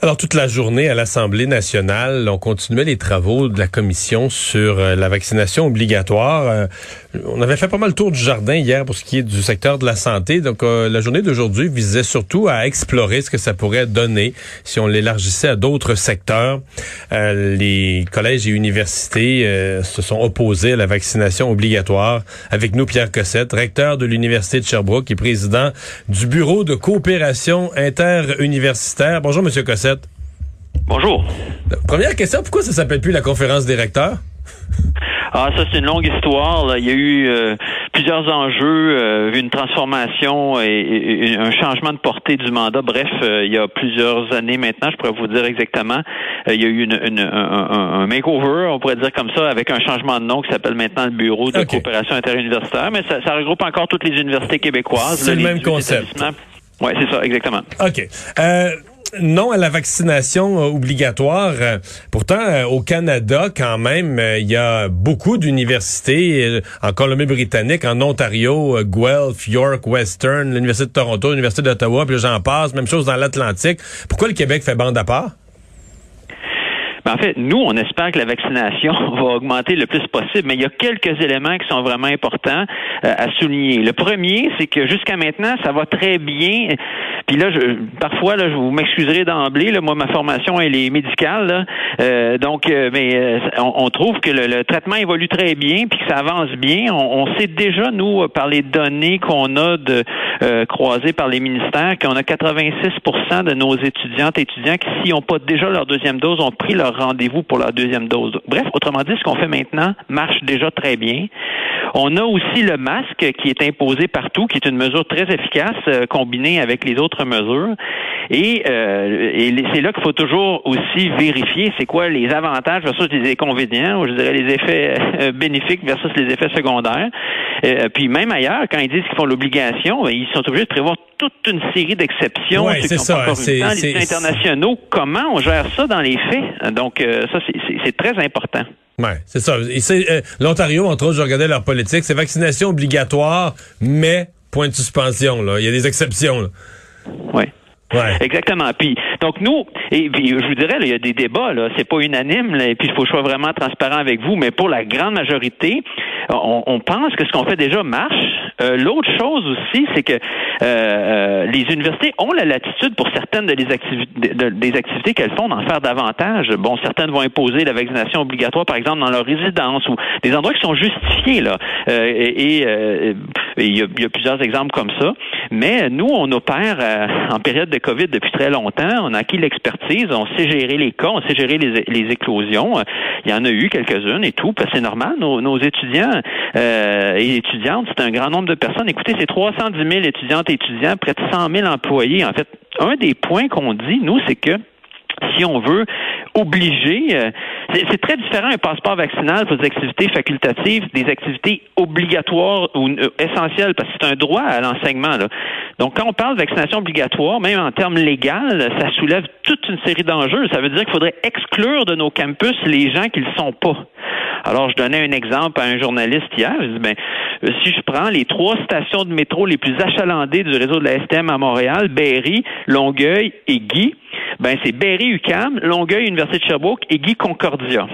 Alors, toute la journée à l'Assemblée nationale, on continuait les travaux de la commission sur euh, la vaccination obligatoire. Euh, on avait fait pas mal le tour du jardin hier pour ce qui est du secteur de la santé. Donc, euh, la journée d'aujourd'hui visait surtout à explorer ce que ça pourrait donner si on l'élargissait à d'autres secteurs. les collèges et universités se sont opposés à la vaccination obligatoire. Avec nous, Pierre Cossette, recteur de l'Université de Sherbrooke et président du Bureau de coopération interuniversitaire. Bonjour, Monsieur Cossette. Bonjour. Première question, pourquoi ça s'appelle plus la conférence des recteurs? Ah, ça, c'est une longue histoire. Là. Il y a eu euh, plusieurs enjeux, euh, une transformation et, un changement de portée du mandat. Bref, euh, il y a plusieurs années maintenant, je pourrais vous dire exactement, il y a eu une, une, un, un, makeover, on pourrait dire comme ça, avec un changement de nom qui s'appelle maintenant le Bureau de coopération interuniversitaire. Mais ça, ça, regroupe encore toutes les universités québécoises. C'est le même concept. Oui, c'est ça, exactement. OK non à la vaccination euh, obligatoire. Euh, pourtant, euh, au Canada, quand même, il y a beaucoup d'universités en Colombie-Britannique, en Ontario, Guelph, York, Western, l'Université de Toronto, l'Université d'Ottawa, puis j'en passe. Même chose dans l'Atlantique. Pourquoi le Québec fait bande à part? En fait, nous, on espère que la vaccination va augmenter le plus possible, mais il y a quelques éléments qui sont vraiment importants à souligner. Le premier, c'est que jusqu'à maintenant, ça va très bien puis là, je, parfois, là, je vous m'excuserai d'emblée. Là, moi, ma formation, elle est médicale. Euh, donc, euh, mais euh, on, trouve que le, traitement évolue très bien, puis que ça avance bien. On, sait déjà, nous, par les données qu'on a de croisées par les ministères, qu'on a 86% de nos étudiantes et étudiants qui, s'ils n'ont pas déjà leur deuxième dose, ont pris leur rendez-vous pour leur deuxième dose. Bref, autrement dit, ce qu'on fait maintenant marche déjà très bien. On a aussi le masque qui est imposé partout, qui est une mesure très efficace combinée avec les autres mesures. Et, euh, et c'est là qu'il faut toujours aussi vérifier c'est quoi les avantages versus les inconvénients, ou je dirais les effets euh, bénéfiques versus les effets secondaires. Euh, puis même ailleurs, quand ils disent qu'ils font l'obligation, ben, ils sont obligés de prévoir toute une série d'exceptions. Oui, c'est ça. C'est, les internationaux. Comment on gère ça dans les faits? Donc, ça, c'est très important. Oui, c'est ça. L'Ontario, entre autres, je regardais leur politique, c'est vaccination obligatoire, mais point de suspension. Là. Il y a des exceptions. Là. Oui. Ouais. Exactement. Puis donc nous, et puis je vous dirais, il y a des débats, là, c'est pas unanime, là, et puis il faut que je sois vraiment transparent avec vous, mais pour la grande majorité, on, on pense que ce qu'on fait déjà marche. Euh, L'autre chose aussi, c'est que euh, euh, les universités ont la latitude pour certaines de les des activités qu'elles font d'en faire davantage. Bon, certaines vont imposer la vaccination obligatoire, par exemple, dans leur résidence ou des endroits qui sont justifiés là. Euh, et il y, a, plusieurs exemples comme ça. Mais nous, on opère en période de COVID depuis très longtemps. On a acquis l'expertise, on sait gérer les cas, on sait gérer les, éclosions. Il y en a eu quelques-unes et tout, parce c'est normal. Nos, nos étudiants euh, et étudiantes, c'est un grand nombre de personnes. Écoutez, c'est 310 000 étudiantes et étudiants, près de 100 000 employés. En fait, un des points qu'on dit, nous, c'est que si on veut obliger, euh, c'est très différent un passeport vaccinal pour des activités facultatives, des activités obligatoires ou euh, essentielles, parce que c'est un droit à l'enseignement. Donc, quand on parle de vaccination obligatoire, même en termes légaux, ça soulève toute une série d'enjeux. Ça veut dire qu'il faudrait exclure de nos campus les gens qui ne le sont pas. Alors, je donnais un exemple à un journaliste hier. Je dis, ben, euh, si je prends les trois stations de métro les plus achalandées du réseau de la STM à Montréal, Berry, Longueuil et Guy, ben, c'est Berry-UQAM, Longueuil, Université de Sherbrooke et Guy Concordia.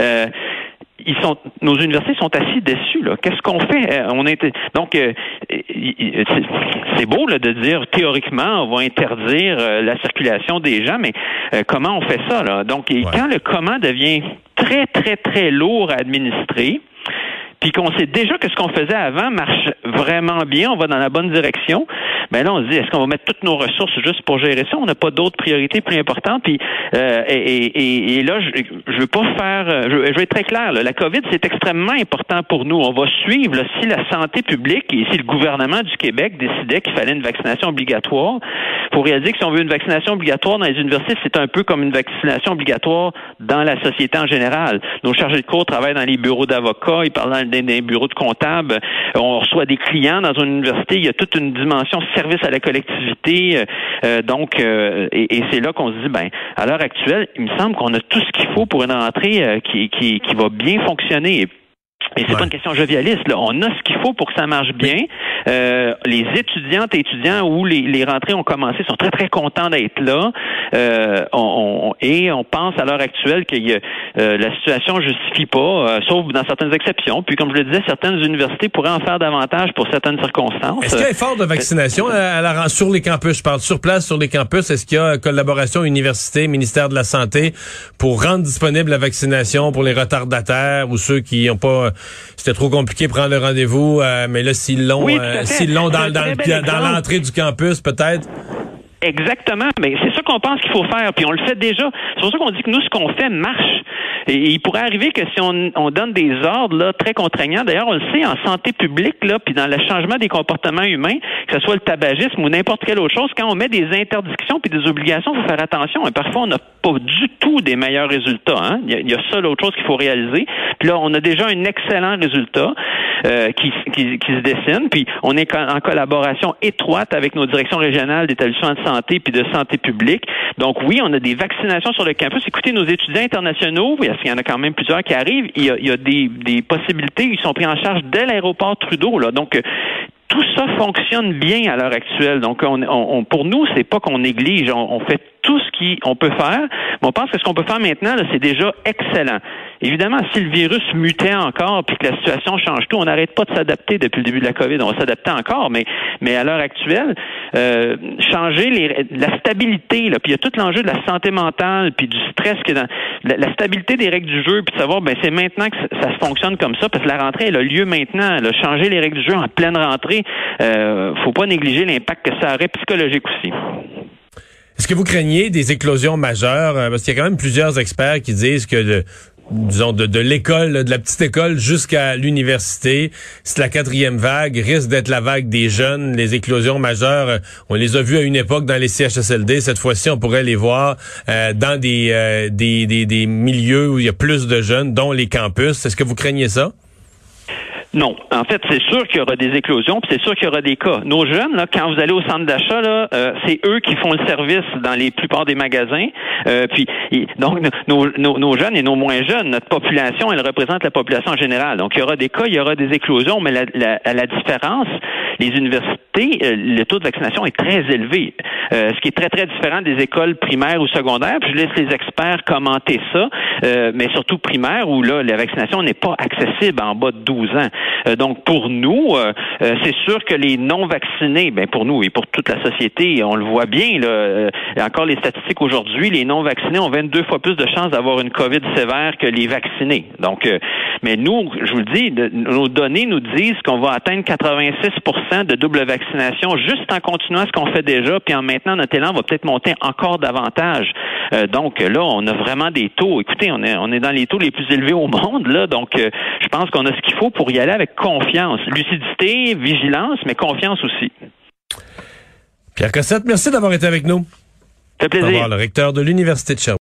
Euh, ils sont, nos universités sont assis dessus. Là. Qu'est-ce qu'on fait? Euh, On était donc euh, c'est beau là, de dire théoriquement on va interdire euh, la circulation des gens, mais comment on fait ça là? Donc quand le comment devient très très très lourd à administrer, puis qu'on sait déjà que ce qu'on faisait avant marche vraiment bien, on va dans la bonne direction, ben là, on se dit, est-ce qu'on va mettre toutes nos ressources juste pour gérer ça? On n'a pas d'autres priorités plus importantes. Puis, euh, et, et, là, je, je veux pas faire, euh, je, je vais être très clair, la COVID, c'est extrêmement important pour nous. On va suivre, si la santé publique et si le gouvernement du Québec décidait qu'il fallait une vaccination obligatoire, pour réaliser que si on veut une vaccination obligatoire dans les universités, c'est un peu comme une vaccination obligatoire dans la société en général. Nos chargés de cours travaillent dans les bureaux d'avocats, ils parlent dans les bureaux de comptables, on reçoit des clients dans une université, il y a toute une dimension service à la collectivité. Euh, euh, donc, euh, et, c'est là qu'on se dit, ben, à l'heure actuelle, il me semble qu'on a tout ce qu'il faut pour une rentrée qui, qui, qui va bien fonctionner. Et c'est pas une question jovialiste. Là. On a ce qu'il faut pour que ça marche bien. Euh, les étudiantes et étudiants où les, les, rentrées ont commencé sont très très contents d'être là. Euh, on, et on pense à l'heure actuelle que euh, la situation justifie pas, euh, sauf dans certaines exceptions. Puis comme je le disais, certaines universités pourraient en faire davantage pour certaines circonstances. Est-ce qu'il y a effort de vaccination à la, sur les campus? Je parle sur place sur les campus. Est-ce qu'il y a collaboration université, ministère de la santé pour rendre disponible la vaccination pour les retardataires ou ceux qui n'ont pas c'était trop compliqué de prendre le rendez-vous, euh, mais là, s'ils l'ont euh, s'ils l'ont dans, dans, dans l'entrée du campus, peut-être. Exactement, mais c'est ça qu'on pense qu'il faut faire, puis on le fait déjà. C'est pour ça qu'on dit que nous, ce qu'on fait marche. Et il pourrait arriver que si on, on donne des ordres là, très contraignants, d'ailleurs, on le sait en santé publique, là, puis dans le changement des comportements humains, que ce soit le tabagisme ou n'importe quelle autre chose, quand on met des interdictions puis des obligations, il faut faire attention. Et parfois, on n'a pas du tout des meilleurs résultats. Hein? Il, y a, il y a ça l'autre chose qu'il faut réaliser. Puis là, on a déjà un excellent résultat euh, qui, qui, qui, se dessine. Puis on est en collaboration étroite avec nos directions régionales d'établissements de santé puis de santé publique. Donc oui, on a des vaccinations sur le campus. Écoutez, nos étudiants internationaux, parce qu'il y en a quand même plusieurs qui arrivent, il y a, des, possibilités, ils sont pris en charge dès l'aéroport Trudeau. Donc tout ça fonctionne bien à l'heure actuelle. Donc, on, on, pour nous, c'est pas qu'on néglige. On, on fait tout ce qu'on peut faire. Mais on pense que ce qu'on peut faire maintenant, c'est déjà excellent. Évidemment, si le virus mutait encore puis que la situation change tout, on n'arrête pas de s'adapter depuis le début de la COVID. On va s'adapter encore, mais, mais à l'heure actuelle, euh, changer les, la stabilité, là, puis il y a tout l'enjeu de la santé mentale, puis du stress qui est dans la, stabilité des règles du jeu, puis de savoir, ben c'est maintenant que ça, se fonctionne comme ça, parce que la rentrée, elle a lieu maintenant. Là, changer les règles du jeu en pleine rentrée, euh, faut pas négliger l'impact que ça aurait psychologique aussi. Est-ce que vous craignez des éclosions majeures? Euh, parce qu'il y a quand même plusieurs experts qui disent que de, disons, de, l'école, de la petite école jusqu'à l'université, c'est la quatrième vague, risque d'être la vague des jeunes, les éclosions majeures. Euh, on les a vues à une époque dans les CHSLD. Cette fois-ci, on pourrait les voir euh, dans des, des, des, des milieux où il y a plus de jeunes, dont les campus. Est-ce que vous craignez ça? Non. En fait, c'est sûr qu'il y aura des éclosions, puis c'est sûr qu'il y aura des cas. Nos jeunes, là, quand vous allez au centre d'achat, euh, c'est eux qui font le service dans les plupart des magasins. Euh, puis donc nos, nos, nos, jeunes et nos moins jeunes, notre population, elle représente la population en général. Donc il y aura des cas, il y aura des éclosions, mais la, la, la différence, les universités, euh, le taux de vaccination est très élevé, euh, ce qui est très très différent des écoles primaires ou secondaires. Puis je laisse les experts commenter ça, mais surtout primaire où là la vaccination n'est pas accessible en bas de 12 ans. Euh, donc pour nous, euh, euh, c'est sûr que les non vaccinés, ben pour nous et pour toute la société, on le voit bien. Là, encore les statistiques aujourd'hui, les non vaccinés ont 22 fois plus de chances d'avoir une COVID sévère que les vaccinés. Donc, mais nous, je vous le dis, nos données nous disent qu'on va atteindre 86 de double vaccination juste en continuant ce qu'on fait déjà, puis en maintenant notre élan va peut-être monter encore davantage. donc là, on a vraiment des taux. Écoutez, on est on est dans les taux les plus élevés au monde là, donc je pense qu'on a ce qu'il faut pour y aller avec confiance. Lucidité, vigilance, mais confiance aussi. Pierre Cossette, merci d'avoir été avec nous. Ça fait plaisir. le recteur de l'Université de Sherbrooke.